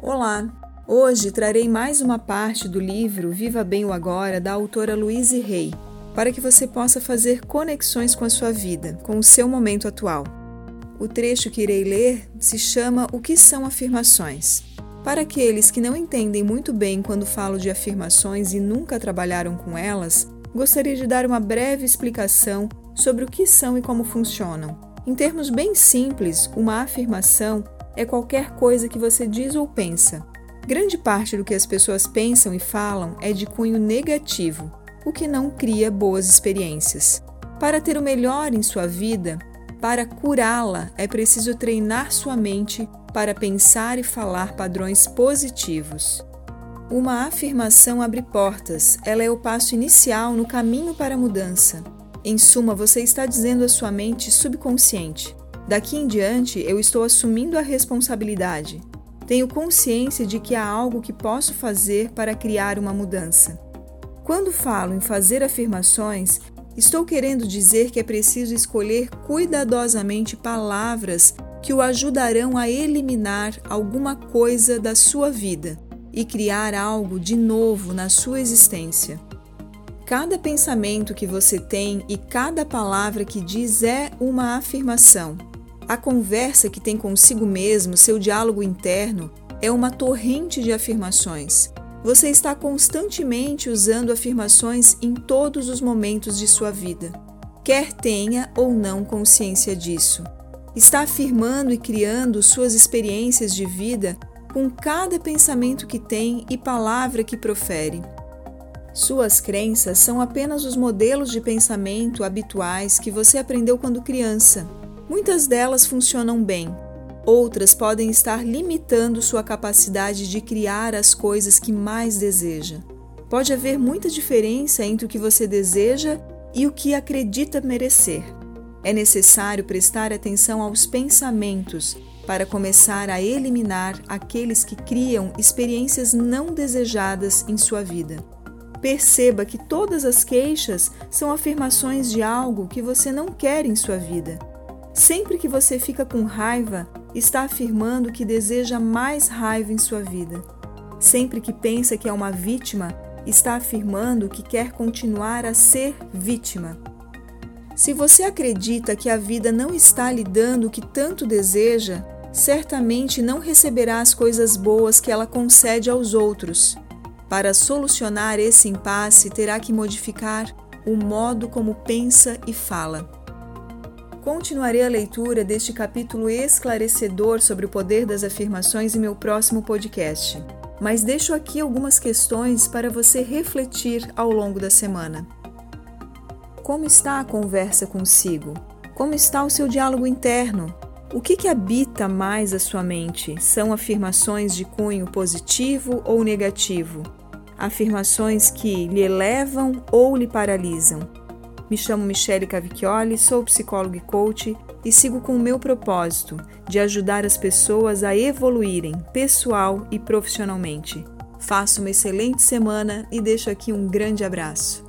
Olá! Hoje trarei mais uma parte do livro Viva Bem o Agora, da autora Louise Hay, para que você possa fazer conexões com a sua vida, com o seu momento atual. O trecho que irei ler se chama O que são afirmações? Para aqueles que não entendem muito bem quando falo de afirmações e nunca trabalharam com elas, gostaria de dar uma breve explicação sobre o que são e como funcionam. Em termos bem simples, uma afirmação é qualquer coisa que você diz ou pensa. Grande parte do que as pessoas pensam e falam é de cunho negativo, o que não cria boas experiências. Para ter o melhor em sua vida, para curá-la, é preciso treinar sua mente para pensar e falar padrões positivos. Uma afirmação abre portas, ela é o passo inicial no caminho para a mudança. Em suma, você está dizendo à sua mente subconsciente: Daqui em diante, eu estou assumindo a responsabilidade. Tenho consciência de que há algo que posso fazer para criar uma mudança. Quando falo em fazer afirmações, estou querendo dizer que é preciso escolher cuidadosamente palavras que o ajudarão a eliminar alguma coisa da sua vida e criar algo de novo na sua existência. Cada pensamento que você tem e cada palavra que diz é uma afirmação. A conversa que tem consigo mesmo, seu diálogo interno, é uma torrente de afirmações. Você está constantemente usando afirmações em todos os momentos de sua vida, quer tenha ou não consciência disso. Está afirmando e criando suas experiências de vida com cada pensamento que tem e palavra que profere. Suas crenças são apenas os modelos de pensamento habituais que você aprendeu quando criança. Muitas delas funcionam bem, outras podem estar limitando sua capacidade de criar as coisas que mais deseja. Pode haver muita diferença entre o que você deseja e o que acredita merecer. É necessário prestar atenção aos pensamentos para começar a eliminar aqueles que criam experiências não desejadas em sua vida. Perceba que todas as queixas são afirmações de algo que você não quer em sua vida. Sempre que você fica com raiva, está afirmando que deseja mais raiva em sua vida. Sempre que pensa que é uma vítima, está afirmando que quer continuar a ser vítima. Se você acredita que a vida não está lhe dando o que tanto deseja, certamente não receberá as coisas boas que ela concede aos outros. Para solucionar esse impasse, terá que modificar o modo como pensa e fala. Continuarei a leitura deste capítulo esclarecedor sobre o poder das afirmações em meu próximo podcast, mas deixo aqui algumas questões para você refletir ao longo da semana. Como está a conversa consigo? Como está o seu diálogo interno? O que, que habita mais a sua mente? São afirmações de cunho positivo ou negativo? Afirmações que lhe elevam ou lhe paralisam? Me chamo Michele Cavicchioli, sou psicóloga e coach e sigo com o meu propósito de ajudar as pessoas a evoluírem pessoal e profissionalmente. Faça uma excelente semana e deixo aqui um grande abraço.